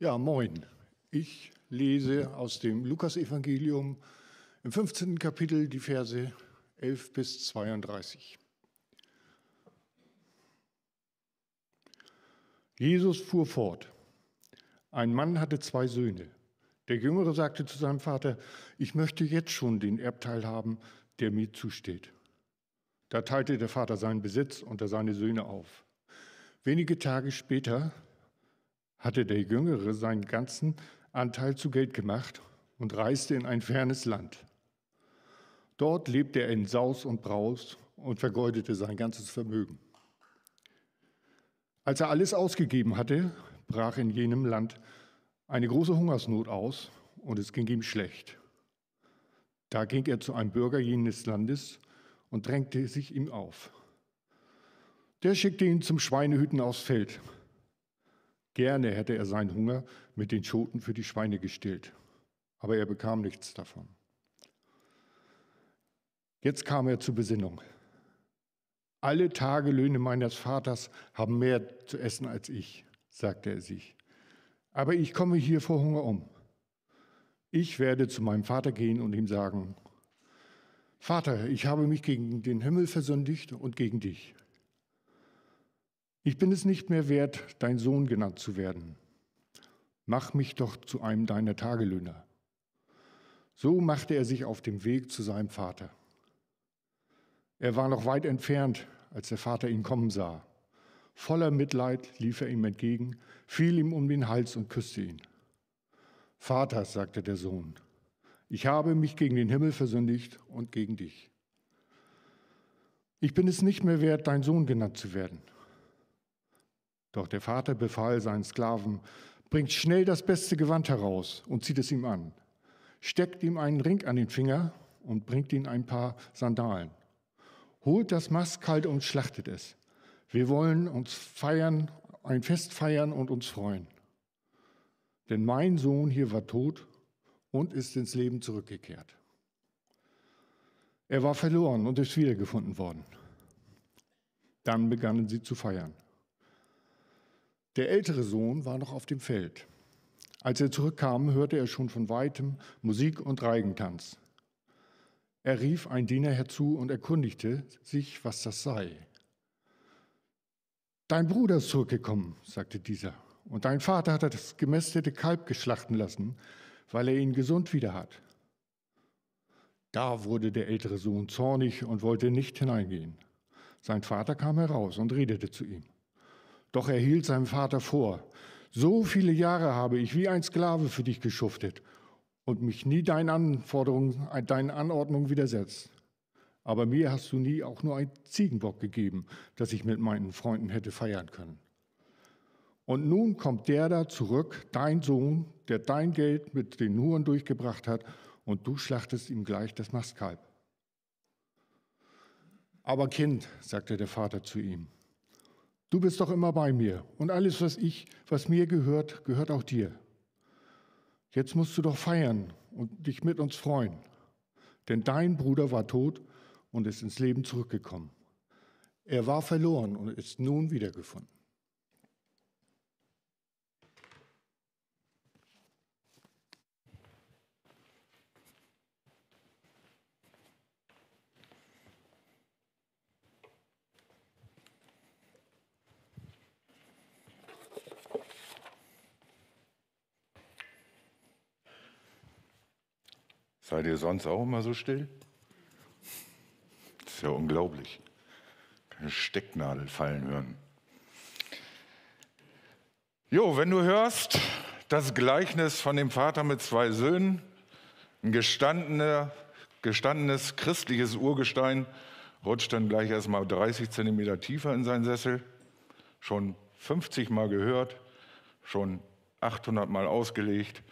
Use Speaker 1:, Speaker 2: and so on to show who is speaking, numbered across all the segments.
Speaker 1: Ja, moin. Ich lese aus dem Lukasevangelium im 15. Kapitel die Verse 11 bis 32. Jesus fuhr fort. Ein Mann hatte zwei Söhne. Der Jüngere sagte zu seinem Vater, ich möchte jetzt schon den Erbteil haben, der mir zusteht. Da teilte der Vater seinen Besitz unter seine Söhne auf. Wenige Tage später hatte der Jüngere seinen ganzen Anteil zu Geld gemacht und reiste in ein fernes Land. Dort lebte er in Saus und Braus und vergeudete sein ganzes Vermögen. Als er alles ausgegeben hatte, brach in jenem Land eine große Hungersnot aus und es ging ihm schlecht. Da ging er zu einem Bürger jenes Landes und drängte sich ihm auf. Der schickte ihn zum Schweinehüten aufs Feld Gerne hätte er seinen Hunger mit den Schoten für die Schweine gestillt, aber er bekam nichts davon. Jetzt kam er zur Besinnung. Alle Tagelöhne meines Vaters haben mehr zu essen als ich, sagte er sich. Aber ich komme hier vor Hunger um. Ich werde zu meinem Vater gehen und ihm sagen, Vater, ich habe mich gegen den Himmel versündigt und gegen dich. Ich bin es nicht mehr wert, dein Sohn genannt zu werden. Mach mich doch zu einem deiner Tagelöhner. So machte er sich auf dem Weg zu seinem Vater. Er war noch weit entfernt, als der Vater ihn kommen sah. Voller Mitleid lief er ihm entgegen, fiel ihm um den Hals und küsste ihn. Vater, sagte der Sohn, ich habe mich gegen den Himmel versündigt und gegen dich. Ich bin es nicht mehr wert, dein Sohn genannt zu werden. Doch der Vater befahl seinen Sklaven, bringt schnell das beste Gewand heraus und zieht es ihm an, steckt ihm einen Ring an den Finger und bringt ihm ein paar Sandalen. Holt das Mastkalt und schlachtet es. Wir wollen uns feiern, ein Fest feiern und uns freuen. Denn mein Sohn hier war tot und ist ins Leben zurückgekehrt. Er war verloren und ist wiedergefunden worden. Dann begannen sie zu feiern. Der ältere Sohn war noch auf dem Feld. Als er zurückkam, hörte er schon von weitem Musik und Reigentanz. Er rief einen Diener herzu und erkundigte sich, was das sei. Dein Bruder ist zurückgekommen, sagte dieser, und dein Vater hat das gemästete Kalb geschlachten lassen, weil er ihn gesund wieder hat. Da wurde der ältere Sohn zornig und wollte nicht hineingehen. Sein Vater kam heraus und redete zu ihm. Doch er hielt seinem Vater vor, so viele Jahre habe ich wie ein Sklave für dich geschuftet und mich nie deinen Anforderungen, deinen Anordnungen widersetzt. Aber mir hast du nie auch nur einen Ziegenbock gegeben, dass ich mit meinen Freunden hätte feiern können. Und nun kommt der da zurück, dein Sohn, der dein Geld mit den Huren durchgebracht hat, und du schlachtest ihm gleich das Mastkalb. Aber Kind, sagte der Vater zu ihm, Du bist doch immer bei mir und alles, was ich, was mir gehört, gehört auch dir. Jetzt musst du doch feiern und dich mit uns freuen. Denn dein Bruder war tot und ist ins Leben zurückgekommen. Er war verloren und ist nun wiedergefunden.
Speaker 2: Seid ihr sonst auch immer so still? Das ist ja unglaublich. Keine Stecknadel fallen hören. Jo, wenn du hörst, das Gleichnis von dem Vater mit zwei Söhnen, ein gestandener, gestandenes christliches Urgestein, rutscht dann gleich erstmal 30 Zentimeter tiefer in seinen Sessel, schon 50 Mal gehört, schon 800 Mal ausgelegt,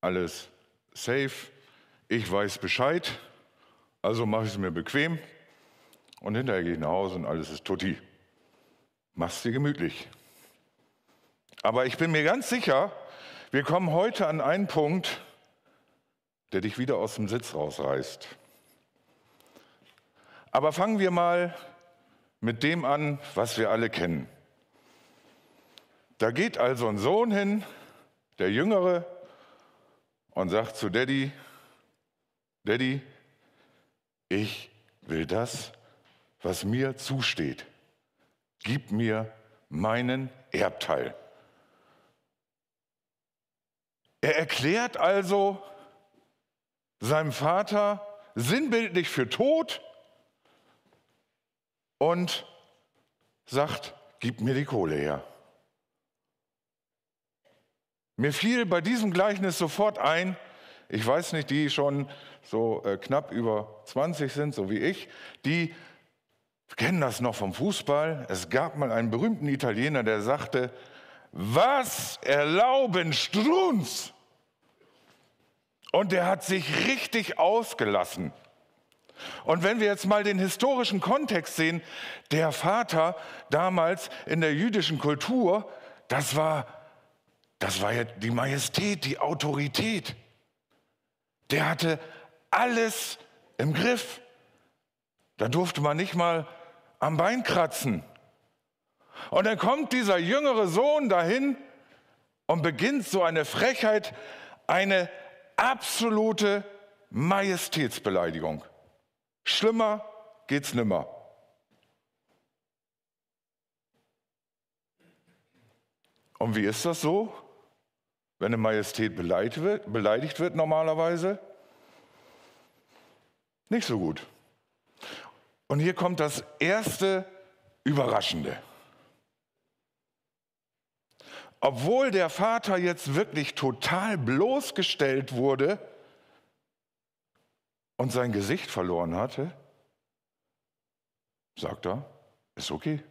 Speaker 2: alles safe, ich weiß Bescheid, also mache ich es mir bequem und hinterher gehe ich nach Hause und alles ist tutti. Mach's dir gemütlich. Aber ich bin mir ganz sicher, wir kommen heute an einen Punkt, der dich wieder aus dem Sitz rausreißt. Aber fangen wir mal mit dem an, was wir alle kennen. Da geht also ein Sohn hin, der Jüngere, und sagt zu Daddy, Daddy, ich will das, was mir zusteht. Gib mir meinen Erbteil. Er erklärt also seinem Vater sinnbildlich für tot und sagt, gib mir die Kohle her. Mir fiel bei diesem Gleichnis sofort ein, ich weiß nicht, die schon so äh, knapp über 20 sind, so wie ich, die kennen das noch vom Fußball. Es gab mal einen berühmten Italiener, der sagte, was erlauben Strunz? Und der hat sich richtig ausgelassen. Und wenn wir jetzt mal den historischen Kontext sehen, der Vater damals in der jüdischen Kultur, das war das war ja die Majestät, die Autorität. Der hatte alles im Griff. Da durfte man nicht mal am Bein kratzen. Und dann kommt dieser jüngere Sohn dahin und beginnt so eine Frechheit, eine absolute Majestätsbeleidigung. Schlimmer geht's nimmer. Und wie ist das so? Wenn eine Majestät beleidigt wird, normalerweise? Nicht so gut. Und hier kommt das erste Überraschende. Obwohl der Vater jetzt wirklich total bloßgestellt wurde und sein Gesicht verloren hatte, sagt er, ist okay.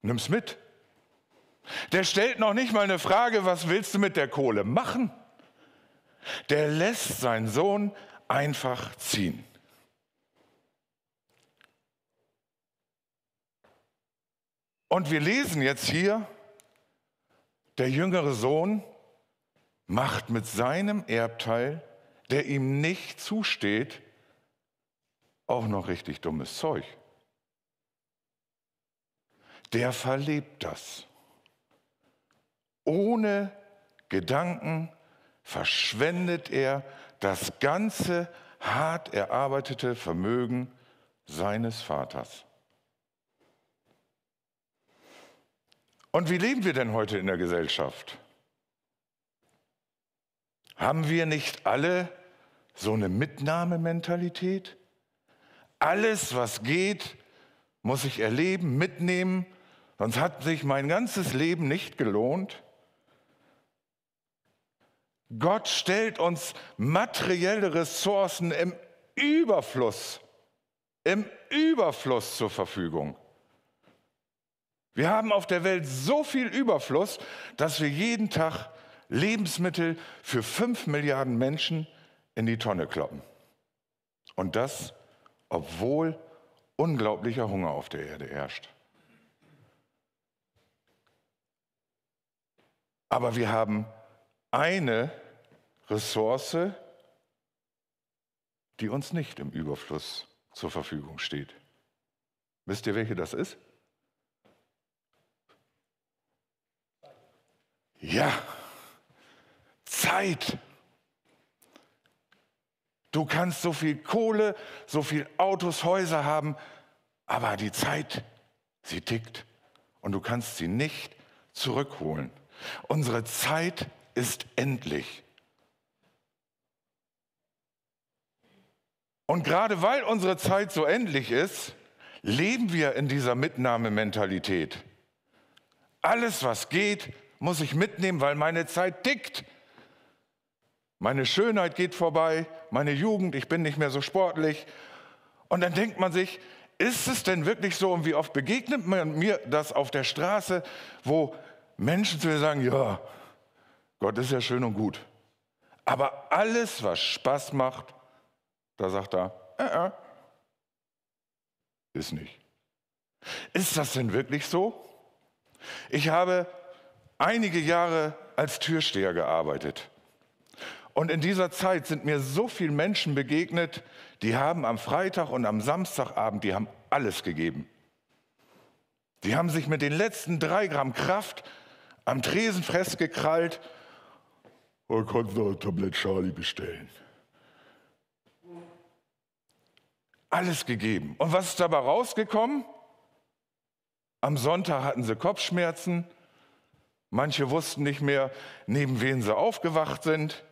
Speaker 2: Nimm's mit. Der stellt noch nicht mal eine Frage, was willst du mit der Kohle machen? Der lässt seinen Sohn einfach ziehen. Und wir lesen jetzt hier, der jüngere Sohn macht mit seinem Erbteil, der ihm nicht zusteht, auch noch richtig dummes Zeug. Der verlebt das ohne Gedanken verschwendet er das ganze hart erarbeitete Vermögen seines Vaters. Und wie leben wir denn heute in der Gesellschaft? Haben wir nicht alle so eine Mitnahmementalität? Alles, was geht, muss ich erleben, mitnehmen, sonst hat sich mein ganzes Leben nicht gelohnt. Gott stellt uns materielle Ressourcen im Überfluss, im Überfluss zur Verfügung. Wir haben auf der Welt so viel Überfluss, dass wir jeden Tag Lebensmittel für fünf Milliarden Menschen in die Tonne kloppen. Und das, obwohl unglaublicher Hunger auf der Erde herrscht. Aber wir haben eine Ressource, die uns nicht im Überfluss zur Verfügung steht. Wisst ihr, welche das ist? Ja, Zeit. Du kannst so viel Kohle, so viel Autos, Häuser haben, aber die Zeit, sie tickt und du kannst sie nicht zurückholen. Unsere Zeit ist endlich. Und gerade weil unsere Zeit so endlich ist, leben wir in dieser Mitnahmementalität. Alles, was geht, muss ich mitnehmen, weil meine Zeit tickt. Meine Schönheit geht vorbei, meine Jugend, ich bin nicht mehr so sportlich. Und dann denkt man sich, ist es denn wirklich so und wie oft begegnet man mir das auf der Straße, wo Menschen zu mir sagen, ja, Gott ist ja schön und gut. Aber alles, was Spaß macht, da sagt er, äh, äh, ist nicht. Ist das denn wirklich so? Ich habe einige Jahre als Türsteher gearbeitet. Und in dieser Zeit sind mir so viele Menschen begegnet, die haben am Freitag und am Samstagabend, die haben alles gegeben. Die haben sich mit den letzten drei Gramm Kraft am Tresen festgekrallt und konnten noch ein Tablett Charlie bestellen. Alles gegeben. Und was ist dabei rausgekommen? Am Sonntag hatten sie Kopfschmerzen. Manche wussten nicht mehr, neben wen sie aufgewacht sind.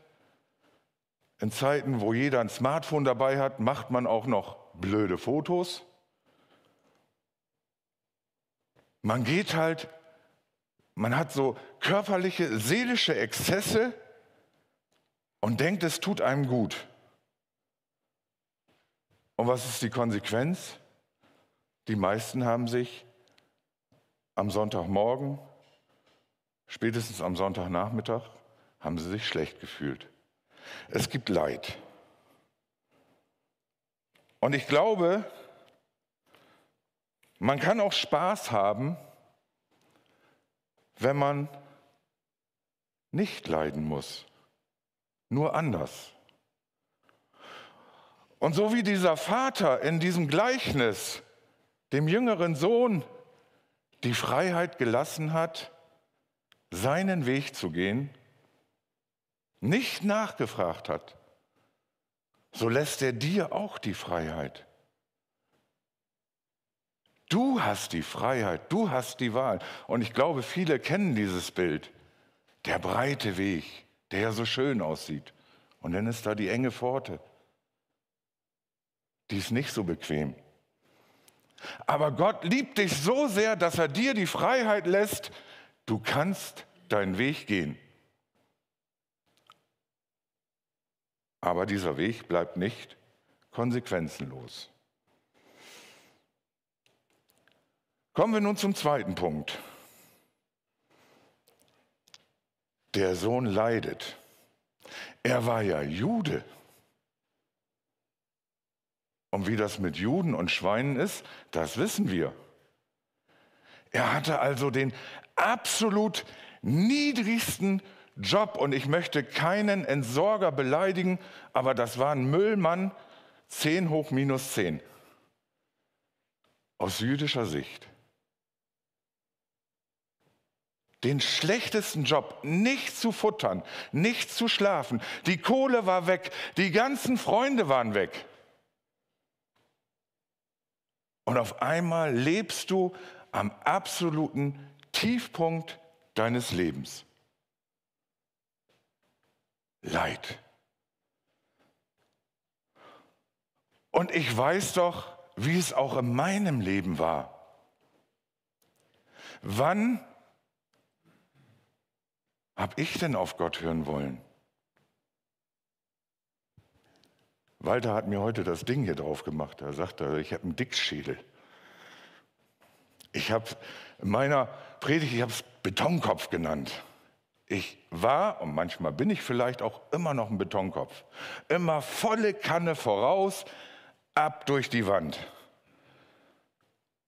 Speaker 2: In Zeiten, wo jeder ein Smartphone dabei hat, macht man auch noch blöde Fotos. Man geht halt, man hat so körperliche, seelische Exzesse und denkt, es tut einem gut. Und was ist die Konsequenz? Die meisten haben sich am Sonntagmorgen, spätestens am Sonntagnachmittag, haben sie sich schlecht gefühlt. Es gibt Leid. Und ich glaube, man kann auch Spaß haben, wenn man nicht leiden muss, nur anders. Und so wie dieser Vater in diesem Gleichnis dem jüngeren Sohn die Freiheit gelassen hat, seinen Weg zu gehen, nicht nachgefragt hat, so lässt er dir auch die Freiheit. Du hast die Freiheit, du hast die Wahl. Und ich glaube, viele kennen dieses Bild. Der breite Weg, der ja so schön aussieht. Und dann ist da die enge Pforte die ist nicht so bequem. Aber Gott liebt dich so sehr, dass er dir die Freiheit lässt, du kannst deinen Weg gehen. Aber dieser Weg bleibt nicht konsequenzenlos. Kommen wir nun zum zweiten Punkt. Der Sohn leidet. Er war ja Jude. Und wie das mit Juden und Schweinen ist, das wissen wir. Er hatte also den absolut niedrigsten Job und ich möchte keinen Entsorger beleidigen, aber das war ein Müllmann 10 hoch minus 10 aus jüdischer Sicht. Den schlechtesten Job, nicht zu futtern, nicht zu schlafen. Die Kohle war weg, die ganzen Freunde waren weg. Und auf einmal lebst du am absoluten Tiefpunkt deines Lebens. Leid. Und ich weiß doch, wie es auch in meinem Leben war. Wann habe ich denn auf Gott hören wollen? Walter hat mir heute das Ding hier drauf gemacht. Er sagte, ich habe einen Dickschädel. Ich habe in meiner Predigt, ich habe es Betonkopf genannt. Ich war, und manchmal bin ich vielleicht auch immer noch ein Betonkopf, immer volle Kanne voraus, ab durch die Wand.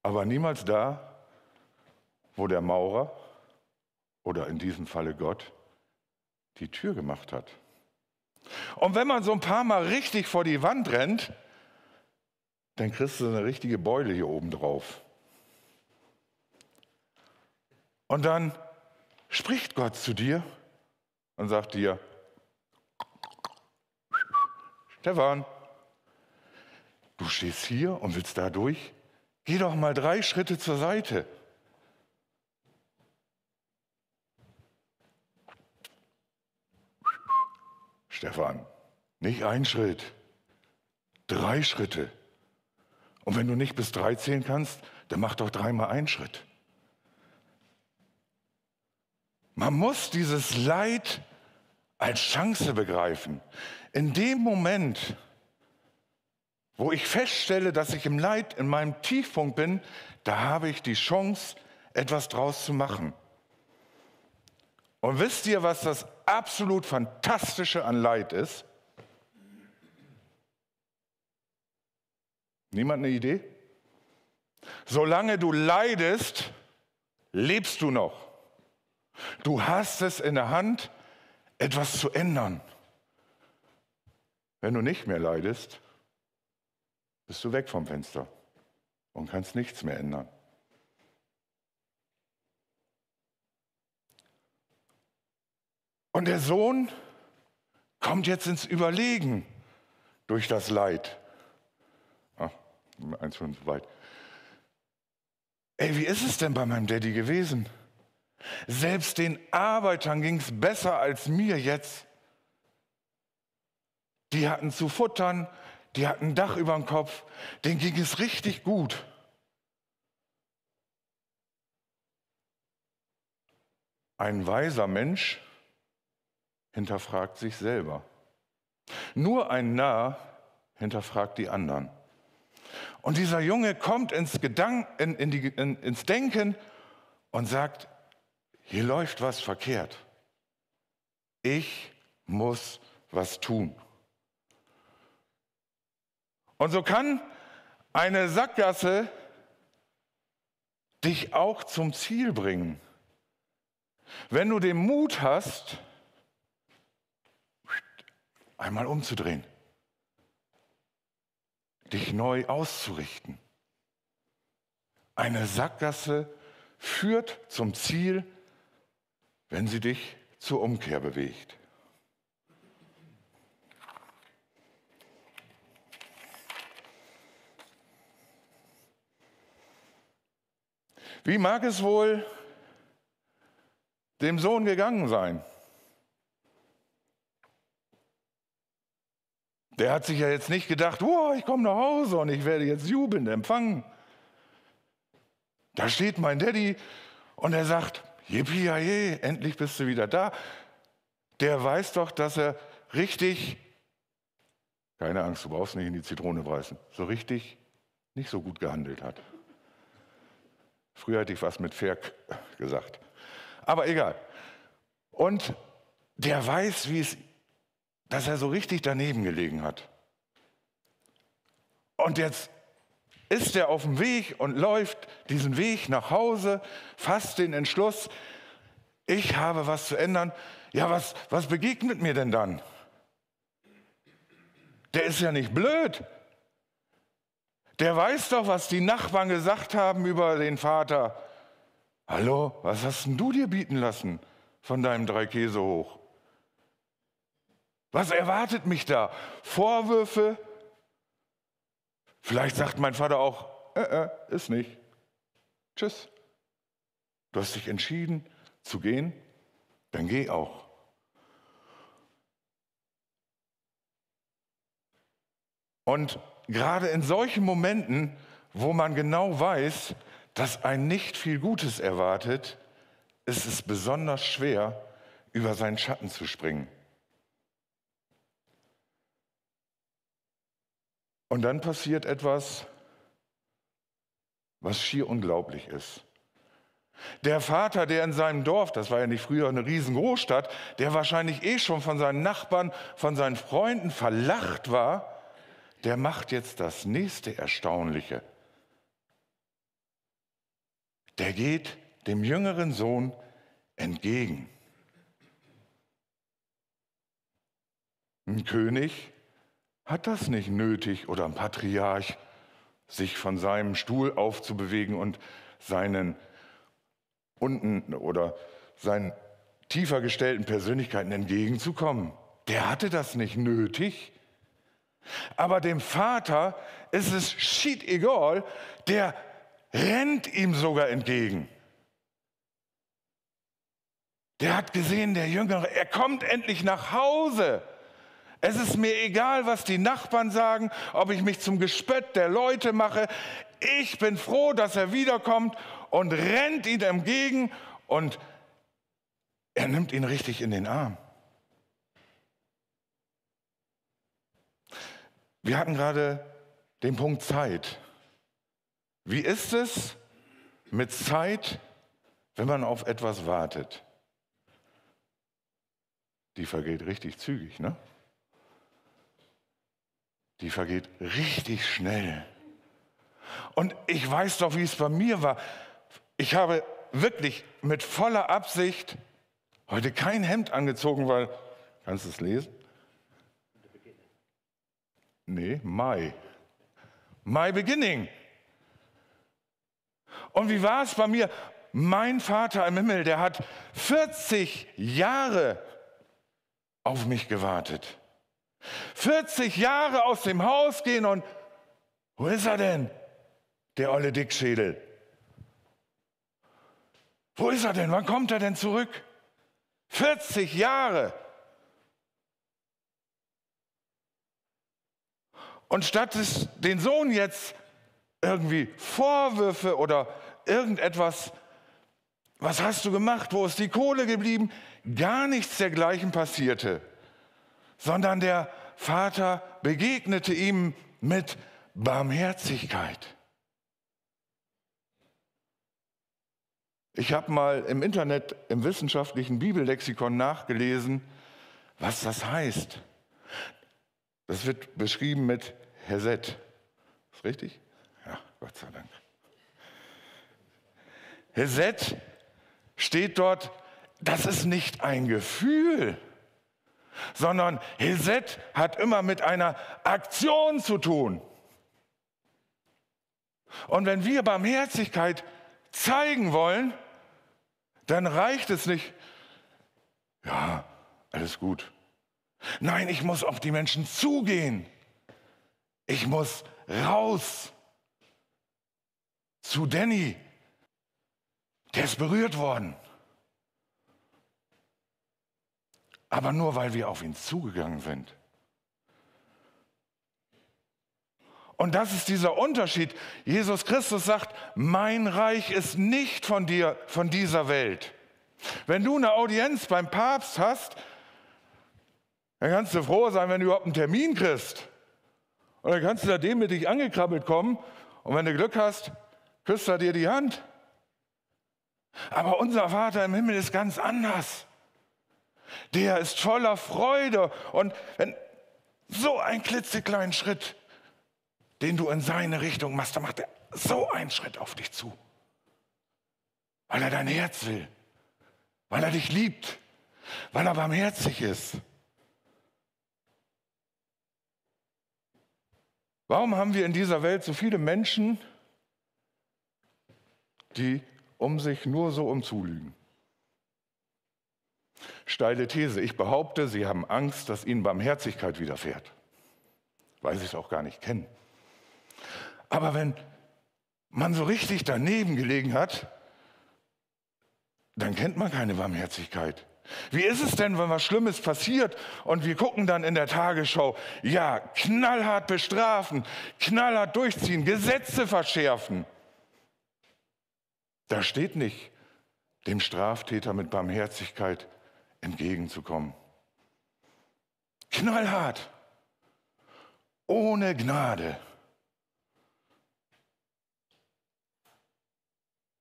Speaker 2: Aber niemals da, wo der Maurer oder in diesem Falle Gott die Tür gemacht hat. Und wenn man so ein paar Mal richtig vor die Wand rennt, dann kriegst du eine richtige Beule hier oben drauf. Und dann spricht Gott zu dir und sagt dir, Stefan, du stehst hier und willst da durch? Geh doch mal drei Schritte zur Seite. Stefan, nicht ein Schritt, drei Schritte. Und wenn du nicht bis drei zählen kannst, dann mach doch dreimal einen Schritt. Man muss dieses Leid als Chance begreifen. In dem Moment, wo ich feststelle, dass ich im Leid in meinem Tiefpunkt bin, da habe ich die Chance, etwas draus zu machen. Und wisst ihr, was das absolut Fantastische an Leid ist? Niemand eine Idee? Solange du leidest, lebst du noch. Du hast es in der Hand, etwas zu ändern. Wenn du nicht mehr leidest, bist du weg vom Fenster und kannst nichts mehr ändern. Und der Sohn kommt jetzt ins Überlegen durch das Leid. Ah, eins schon zu weit. Ey, wie ist es denn bei meinem Daddy gewesen? Selbst den Arbeitern ging es besser als mir jetzt. Die hatten zu futtern, die hatten ein Dach über dem Kopf, denen ging es richtig gut. Ein weiser Mensch hinterfragt sich selber. Nur ein Narr hinterfragt die anderen. Und dieser Junge kommt ins, Gedank, in, in die, in, ins Denken und sagt, hier läuft was verkehrt. Ich muss was tun. Und so kann eine Sackgasse dich auch zum Ziel bringen. Wenn du den Mut hast, einmal umzudrehen, dich neu auszurichten. Eine Sackgasse führt zum Ziel, wenn sie dich zur Umkehr bewegt. Wie mag es wohl dem Sohn gegangen sein? Der hat sich ja jetzt nicht gedacht, oh, ich komme nach Hause und ich werde jetzt jubelnd empfangen. Da steht mein Daddy und er sagt, yippie endlich bist du wieder da. Der weiß doch, dass er richtig, keine Angst, du brauchst nicht in die Zitrone beißen, so richtig nicht so gut gehandelt hat. Früher hätte ich was mit fair gesagt. Aber egal. Und der weiß, wie es dass er so richtig daneben gelegen hat. Und jetzt ist er auf dem Weg und läuft diesen Weg nach Hause, fasst den Entschluss, ich habe was zu ändern. Ja, was, was begegnet mir denn dann? Der ist ja nicht blöd. Der weiß doch, was die Nachbarn gesagt haben über den Vater. Hallo, was hast denn du dir bieten lassen von deinem Dreikäse hoch? Was erwartet mich da? Vorwürfe? Vielleicht sagt mein Vater auch, äh, äh, ist nicht. Tschüss. Du hast dich entschieden zu gehen, dann geh auch. Und gerade in solchen Momenten, wo man genau weiß, dass ein nicht viel Gutes erwartet, ist es besonders schwer, über seinen Schatten zu springen. Und dann passiert etwas, was schier unglaublich ist. Der Vater, der in seinem Dorf, das war ja nicht früher eine Riesengroßstadt, der wahrscheinlich eh schon von seinen Nachbarn, von seinen Freunden verlacht war, der macht jetzt das nächste Erstaunliche. Der geht dem jüngeren Sohn entgegen. Ein König hat das nicht nötig oder ein Patriarch, sich von seinem Stuhl aufzubewegen und seinen unten oder seinen tiefer gestellten Persönlichkeiten entgegenzukommen. Der hatte das nicht nötig. Aber dem Vater ist es schied egal, der rennt ihm sogar entgegen. Der hat gesehen, der Jüngere, er kommt endlich nach Hause. Es ist mir egal, was die Nachbarn sagen, ob ich mich zum Gespött der Leute mache. Ich bin froh, dass er wiederkommt und rennt ihm entgegen und er nimmt ihn richtig in den Arm. Wir hatten gerade den Punkt Zeit. Wie ist es mit Zeit, wenn man auf etwas wartet? Die vergeht richtig zügig, ne? Die vergeht richtig schnell. Und ich weiß doch, wie es bei mir war. Ich habe wirklich mit voller Absicht heute kein Hemd angezogen, weil, kannst du es lesen? Nee, Mai. My Beginning. Und wie war es bei mir? Mein Vater im Himmel, der hat 40 Jahre auf mich gewartet. 40 Jahre aus dem Haus gehen und wo ist er denn, der olle Dickschädel? Wo ist er denn? Wann kommt er denn zurück? 40 Jahre. Und statt es, den Sohn jetzt irgendwie Vorwürfe oder irgendetwas, was hast du gemacht, wo ist die Kohle geblieben, gar nichts dergleichen passierte, sondern der Vater begegnete ihm mit Barmherzigkeit. Ich habe mal im Internet im wissenschaftlichen Bibellexikon nachgelesen, was das heißt. Das wird beschrieben mit Hesed. Ist richtig? Ja, Gott sei Dank. Hesed steht dort, das ist nicht ein Gefühl, sondern Hesed hat immer mit einer Aktion zu tun. Und wenn wir Barmherzigkeit zeigen wollen, dann reicht es nicht, ja, alles gut. Nein, ich muss auf die Menschen zugehen. Ich muss raus zu Danny. Der ist berührt worden. Aber nur weil wir auf ihn zugegangen sind. Und das ist dieser Unterschied. Jesus Christus sagt, mein Reich ist nicht von dir, von dieser Welt. Wenn du eine Audienz beim Papst hast, dann kannst du froh sein, wenn du überhaupt einen Termin kriegst. Und dann kannst du da demütig angekrabbelt kommen und wenn du Glück hast, küsst er dir die Hand. Aber unser Vater im Himmel ist ganz anders. Der ist voller Freude und wenn so ein klitzekleinen Schritt, den du in seine Richtung machst, dann macht er so einen Schritt auf dich zu. Weil er dein Herz will, weil er dich liebt, weil er barmherzig ist. Warum haben wir in dieser Welt so viele Menschen, die um sich nur so umzulügen? Steile These. Ich behaupte, sie haben Angst, dass ihnen Barmherzigkeit widerfährt, weil sie es auch gar nicht kennen. Aber wenn man so richtig daneben gelegen hat, dann kennt man keine Barmherzigkeit. Wie ist es denn, wenn was Schlimmes passiert und wir gucken dann in der Tagesschau, ja, knallhart bestrafen, knallhart durchziehen, Gesetze verschärfen? Da steht nicht, dem Straftäter mit Barmherzigkeit entgegenzukommen. Knallhart, ohne Gnade.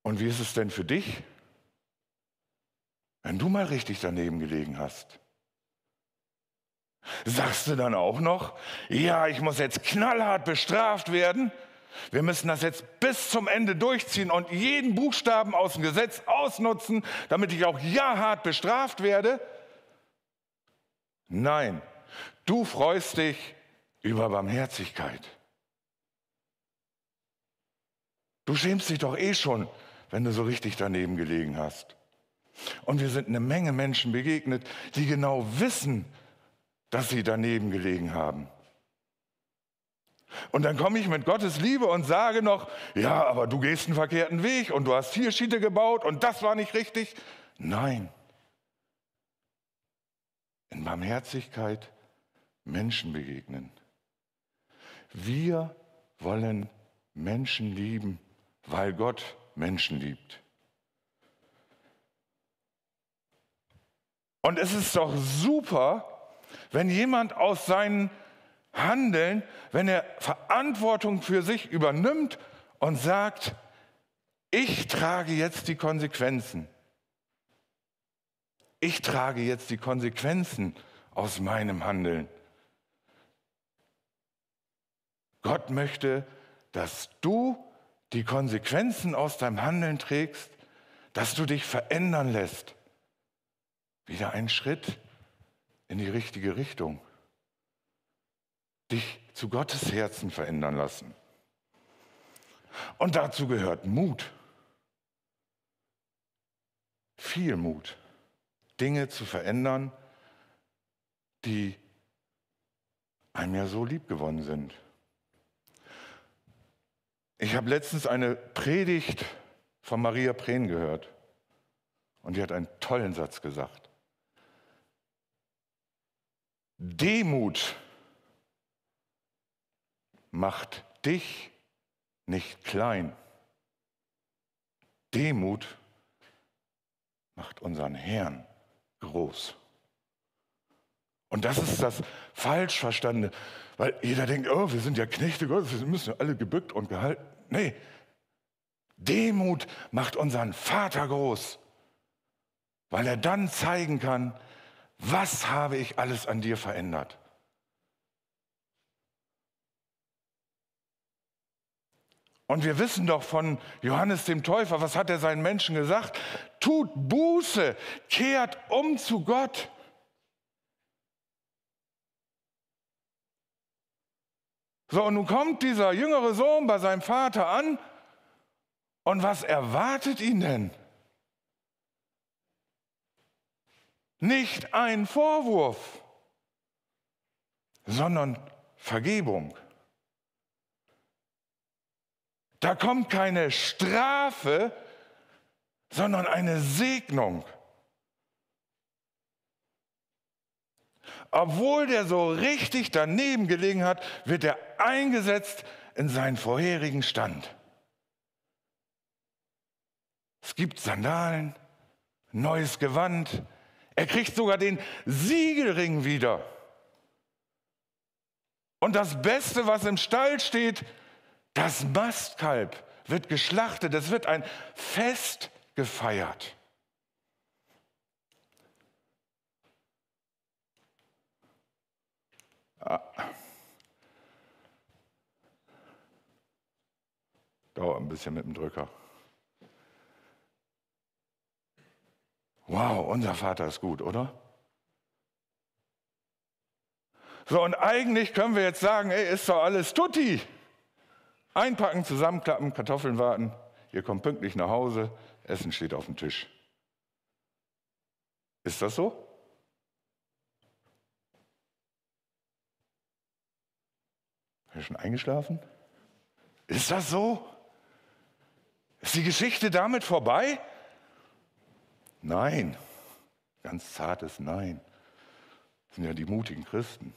Speaker 2: Und wie ist es denn für dich? wenn du mal richtig daneben gelegen hast? Sagst du dann auch noch, ja, ich muss jetzt knallhart bestraft werden? Wir müssen das jetzt bis zum Ende durchziehen und jeden Buchstaben aus dem Gesetz ausnutzen, damit ich auch ja hart bestraft werde? Nein, du freust dich über Barmherzigkeit. Du schämst dich doch eh schon, wenn du so richtig daneben gelegen hast. Und wir sind eine Menge Menschen begegnet, die genau wissen, dass sie daneben gelegen haben. Und dann komme ich mit Gottes Liebe und sage noch, ja, aber du gehst einen verkehrten Weg und du hast hier Schiete gebaut und das war nicht richtig. Nein. In Barmherzigkeit Menschen begegnen. Wir wollen Menschen lieben, weil Gott Menschen liebt. Und es ist doch super, wenn jemand aus seinem Handeln, wenn er Verantwortung für sich übernimmt und sagt, ich trage jetzt die Konsequenzen. Ich trage jetzt die Konsequenzen aus meinem Handeln. Gott möchte, dass du die Konsequenzen aus deinem Handeln trägst, dass du dich verändern lässt wieder ein Schritt in die richtige Richtung. Dich zu Gottes Herzen verändern lassen. Und dazu gehört Mut. Viel Mut, Dinge zu verändern, die einem ja so lieb gewonnen sind. Ich habe letztens eine Predigt von Maria Prehn gehört und die hat einen tollen Satz gesagt. Demut macht dich nicht klein. Demut macht unseren Herrn groß. Und das ist das falsch verstandene, weil jeder denkt, oh, wir sind ja Knechte Gottes, wir müssen alle gebückt und gehalten. Nee, Demut macht unseren Vater groß, weil er dann zeigen kann, was habe ich alles an dir verändert. Und wir wissen doch von Johannes dem Täufer, was hat er seinen Menschen gesagt? Tut Buße, kehrt um zu Gott. So, und nun kommt dieser jüngere Sohn bei seinem Vater an und was erwartet ihn denn? Nicht ein Vorwurf, sondern Vergebung. Da kommt keine Strafe, sondern eine Segnung. Obwohl der so richtig daneben gelegen hat, wird er eingesetzt in seinen vorherigen Stand. Es gibt Sandalen, neues Gewand. Er kriegt sogar den Siegelring wieder. Und das Beste, was im Stall steht, das Mastkalb wird geschlachtet, es wird ein Fest gefeiert. Ah. Dauert ein bisschen mit dem Drücker. Wow, unser Vater ist gut, oder? So, und eigentlich können wir jetzt sagen, ey, ist doch alles tutti. Einpacken, zusammenklappen, Kartoffeln warten. Ihr kommt pünktlich nach Hause, Essen steht auf dem Tisch. Ist das so? Ist schon eingeschlafen? Ist das so? Ist die Geschichte damit vorbei? Nein, ganz zartes Nein. Das sind ja die mutigen Christen.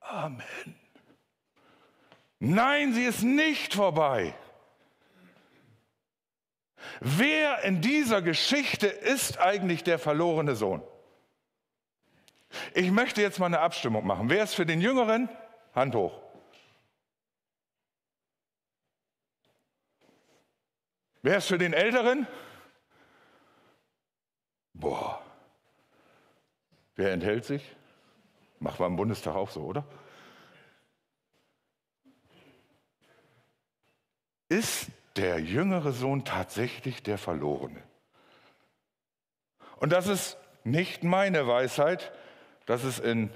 Speaker 2: Amen. Nein, sie ist nicht vorbei. Wer in dieser Geschichte ist eigentlich der verlorene Sohn? Ich möchte jetzt mal eine Abstimmung machen. Wer ist für den Jüngeren? Hand hoch. Wer ist für den Älteren? Boah. Wer enthält sich? Macht man im Bundestag auch so, oder? Ist der jüngere Sohn tatsächlich der Verlorene. Und das ist nicht meine Weisheit, das ist in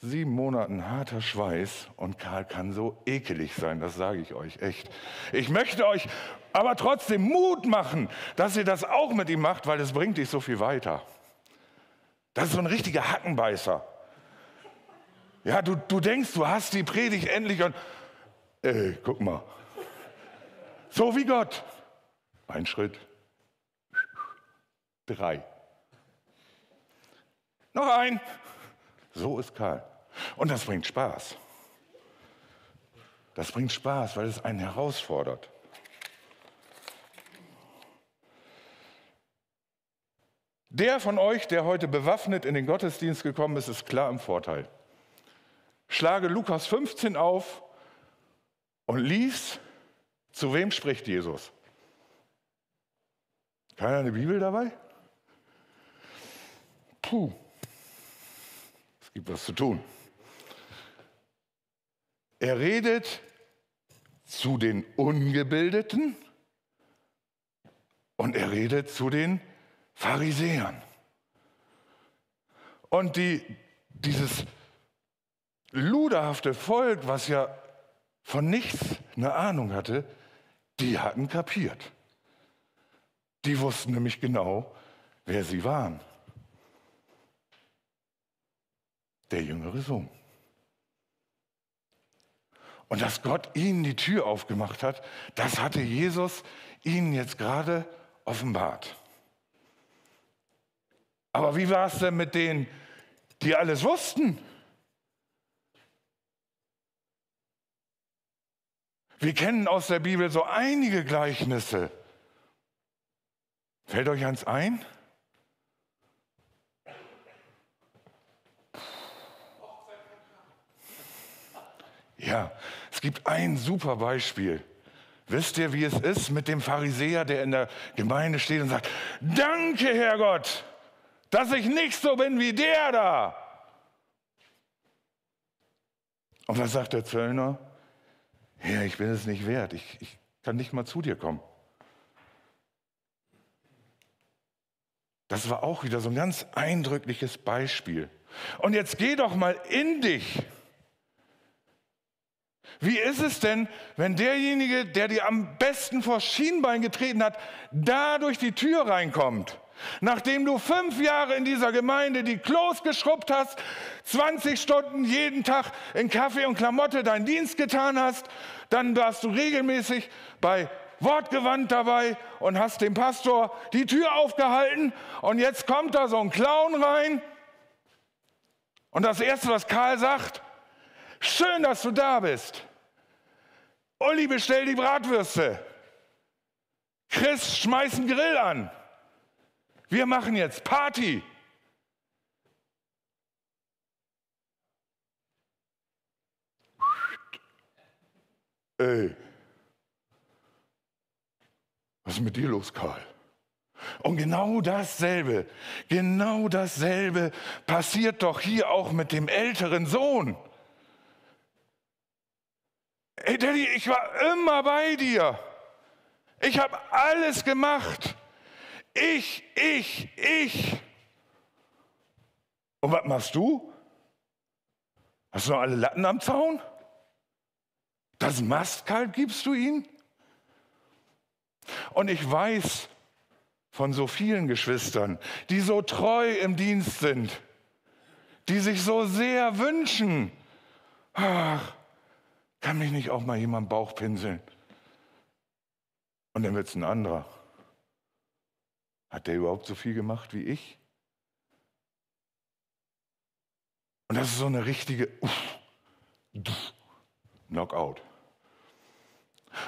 Speaker 2: sieben Monaten harter Schweiß und Karl kann so ekelig sein, das sage ich euch echt. Ich möchte euch aber trotzdem Mut machen, dass ihr das auch mit ihm macht, weil es bringt dich so viel weiter. Das ist so ein richtiger Hackenbeißer. Ja, du, du denkst, du hast die Predigt endlich und, ey, guck mal, so wie Gott. Ein Schritt. Drei. Noch ein. So ist Karl. Und das bringt Spaß. Das bringt Spaß, weil es einen herausfordert. Der von euch, der heute bewaffnet in den Gottesdienst gekommen ist, ist klar im Vorteil. Schlage Lukas 15 auf und lies zu wem spricht Jesus? Keiner eine Bibel dabei? Puh, es gibt was zu tun. Er redet zu den Ungebildeten und er redet zu den Pharisäern. Und die, dieses luderhafte Volk, was ja von nichts eine Ahnung hatte, die hatten kapiert. Die wussten nämlich genau, wer sie waren. der jüngere Sohn. Und dass Gott ihnen die Tür aufgemacht hat, das hatte Jesus ihnen jetzt gerade offenbart. Aber wie war es denn mit denen, die alles wussten? Wir kennen aus der Bibel so einige Gleichnisse. Fällt euch eins ein? Ja, es gibt ein super Beispiel. Wisst ihr, wie es ist mit dem Pharisäer, der in der Gemeinde steht und sagt, danke Herrgott, dass ich nicht so bin wie der da. Und was sagt der Zöllner? Herr, ich bin es nicht wert, ich, ich kann nicht mal zu dir kommen. Das war auch wieder so ein ganz eindrückliches Beispiel. Und jetzt geh doch mal in dich. Wie ist es denn, wenn derjenige, der dir am besten vor Schienbein getreten hat, da durch die Tür reinkommt? Nachdem du fünf Jahre in dieser Gemeinde die Klos geschrubbt hast, 20 Stunden jeden Tag in Kaffee und Klamotte deinen Dienst getan hast, dann warst du regelmäßig bei Wortgewandt dabei und hast dem Pastor die Tür aufgehalten und jetzt kommt da so ein Clown rein und das Erste, was Karl sagt, schön, dass du da bist. Uli, bestell die Bratwürste. Chris, schmeiß einen Grill an. Wir machen jetzt Party. Ey, was ist mit dir los, Karl? Und genau dasselbe, genau dasselbe passiert doch hier auch mit dem älteren Sohn. Ey, Daddy, ich war immer bei dir. Ich habe alles gemacht. Ich, ich, ich. Und was machst du? Hast du noch alle Latten am Zaun? Das Mastkalb gibst du ihm? Und ich weiß von so vielen Geschwistern, die so treu im Dienst sind, die sich so sehr wünschen, ach, kann mich nicht auch mal jemand Bauch pinseln? Und dann wird es ein anderer. Hat der überhaupt so viel gemacht wie ich? Und das ist so eine richtige Uff, Knockout.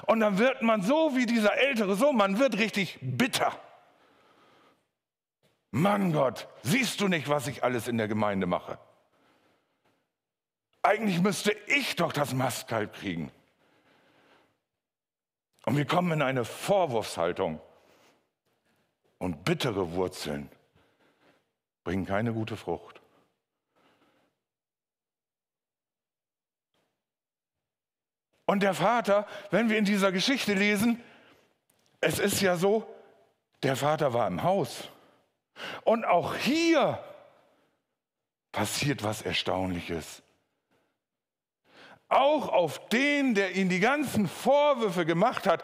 Speaker 2: Und dann wird man so wie dieser ältere Sohn, man wird richtig bitter. Mann Gott, siehst du nicht, was ich alles in der Gemeinde mache? Eigentlich müsste ich doch das Mastkalb kriegen. Und wir kommen in eine Vorwurfshaltung. Und bittere Wurzeln bringen keine gute Frucht. Und der Vater, wenn wir in dieser Geschichte lesen, es ist ja so, der Vater war im Haus. Und auch hier passiert was Erstaunliches. Auch auf den, der ihn die ganzen Vorwürfe gemacht hat,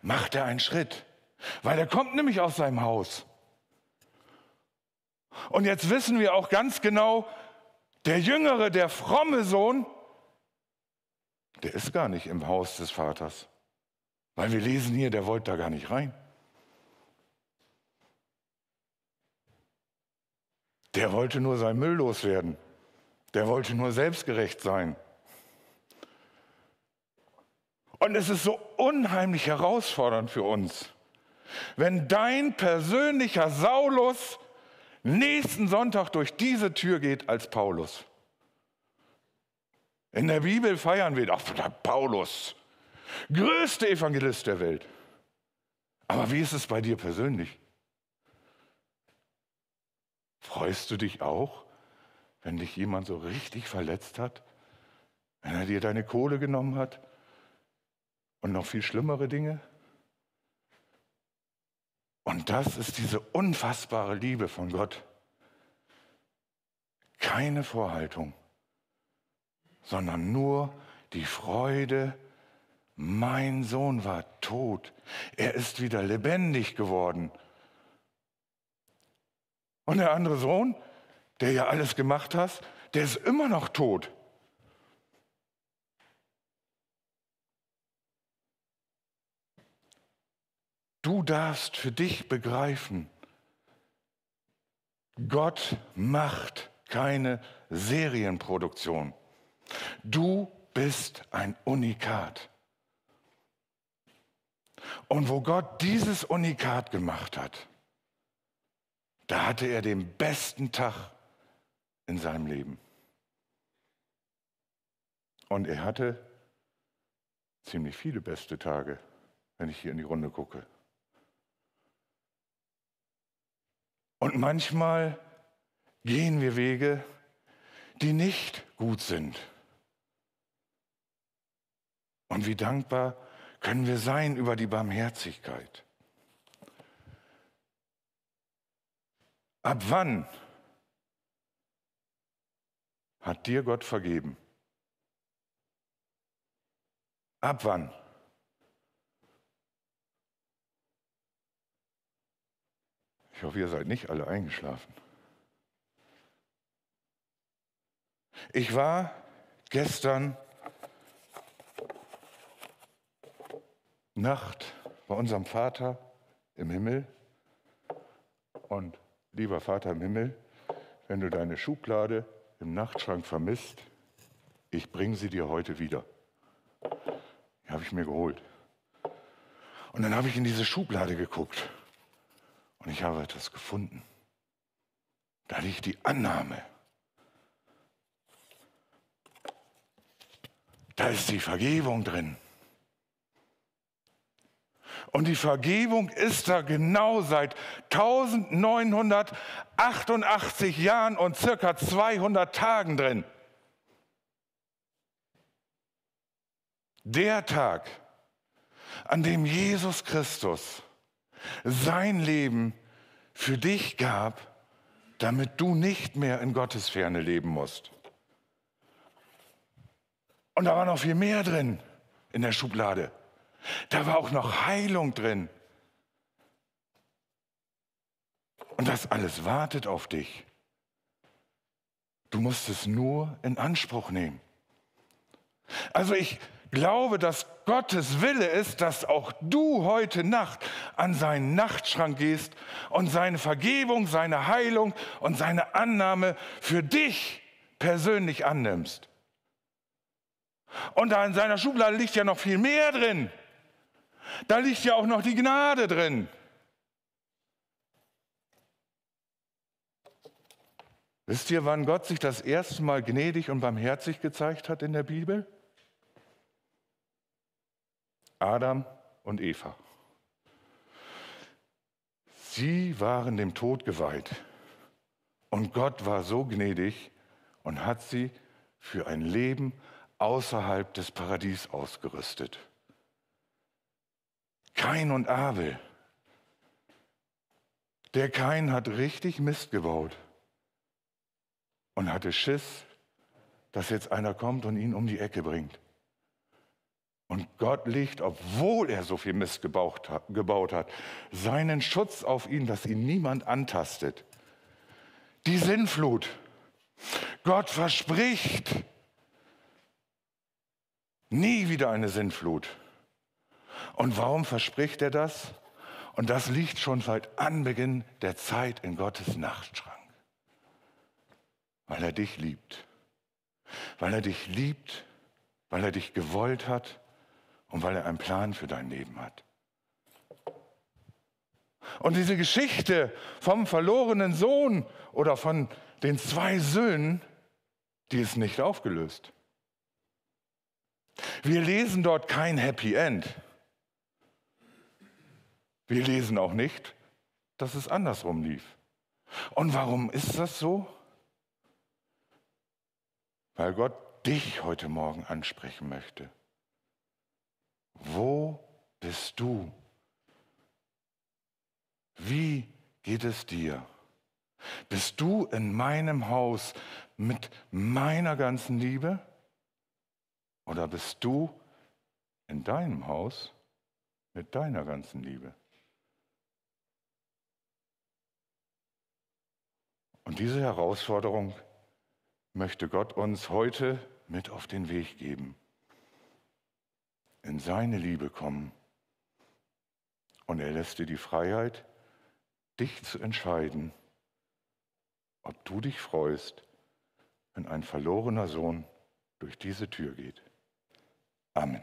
Speaker 2: macht er einen Schritt. Weil er kommt nämlich aus seinem Haus. Und jetzt wissen wir auch ganz genau, der jüngere, der fromme Sohn, der ist gar nicht im Haus des Vaters. Weil wir lesen hier, der wollte da gar nicht rein. Der wollte nur sein Müll loswerden. Der wollte nur selbstgerecht sein. Und es ist so unheimlich herausfordernd für uns, wenn dein persönlicher Saulus nächsten Sonntag durch diese Tür geht als Paulus. In der Bibel feiern wir, ach, Paulus, größte Evangelist der Welt. Aber wie ist es bei dir persönlich? Freust du dich auch, wenn dich jemand so richtig verletzt hat? Wenn er dir deine Kohle genommen hat? Und noch viel schlimmere Dinge? Und das ist diese unfassbare Liebe von Gott. Keine Vorhaltung, sondern nur die Freude, mein Sohn war tot, er ist wieder lebendig geworden. Und der andere Sohn, der ja alles gemacht hat, der ist immer noch tot. Du darfst für dich begreifen, Gott macht keine Serienproduktion. Du bist ein Unikat. Und wo Gott dieses Unikat gemacht hat, da hatte er den besten Tag in seinem Leben. Und er hatte ziemlich viele beste Tage, wenn ich hier in die Runde gucke. Und manchmal gehen wir Wege, die nicht gut sind. Und wie dankbar können wir sein über die Barmherzigkeit. Ab wann hat dir Gott vergeben? Ab wann? Ich hoffe, ihr seid nicht alle eingeschlafen. Ich war gestern Nacht bei unserem Vater im Himmel und lieber Vater im Himmel, wenn du deine Schublade im Nachtschrank vermisst, ich bringe sie dir heute wieder. Die habe ich mir geholt. Und dann habe ich in diese Schublade geguckt und ich habe etwas gefunden. Da liegt die Annahme. Da ist die Vergebung drin. Und die Vergebung ist da genau seit 1988 Jahren und circa 200 Tagen drin. Der Tag, an dem Jesus Christus sein Leben für dich gab, damit du nicht mehr in Gottes Ferne leben musst. Und da war noch viel mehr drin in der Schublade. Da war auch noch Heilung drin. Und das alles wartet auf dich. Du musst es nur in Anspruch nehmen. Also ich glaube, dass Gottes Wille ist, dass auch du heute Nacht an seinen Nachtschrank gehst und seine Vergebung, seine Heilung und seine Annahme für dich persönlich annimmst. Und da in seiner Schublade liegt ja noch viel mehr drin. Da liegt ja auch noch die Gnade drin. Wisst ihr, wann Gott sich das erste Mal gnädig und barmherzig gezeigt hat in der Bibel? Adam und Eva. Sie waren dem Tod geweiht. Und Gott war so gnädig und hat sie für ein Leben außerhalb des Paradies ausgerüstet. Kain und Abel. Der Kain hat richtig Mist gebaut und hatte Schiss, dass jetzt einer kommt und ihn um die Ecke bringt. Und Gott legt, obwohl er so viel Mist gebaut hat, seinen Schutz auf ihn, dass ihn niemand antastet. Die Sinnflut. Gott verspricht nie wieder eine Sinnflut. Und warum verspricht er das? Und das liegt schon seit Anbeginn der Zeit in Gottes Nachtschrank. Weil er dich liebt. Weil er dich liebt, weil er dich gewollt hat und weil er einen Plan für dein Leben hat. Und diese Geschichte vom verlorenen Sohn oder von den zwei Söhnen, die ist nicht aufgelöst. Wir lesen dort kein Happy End. Wir lesen auch nicht, dass es andersrum lief. Und warum ist das so? Weil Gott dich heute Morgen ansprechen möchte. Wo bist du? Wie geht es dir? Bist du in meinem Haus mit meiner ganzen Liebe? Oder bist du in deinem Haus mit deiner ganzen Liebe? Und diese Herausforderung möchte Gott uns heute mit auf den Weg geben. In seine Liebe kommen. Und er lässt dir die Freiheit, dich zu entscheiden, ob du dich freust, wenn ein verlorener Sohn durch diese Tür geht. Amen.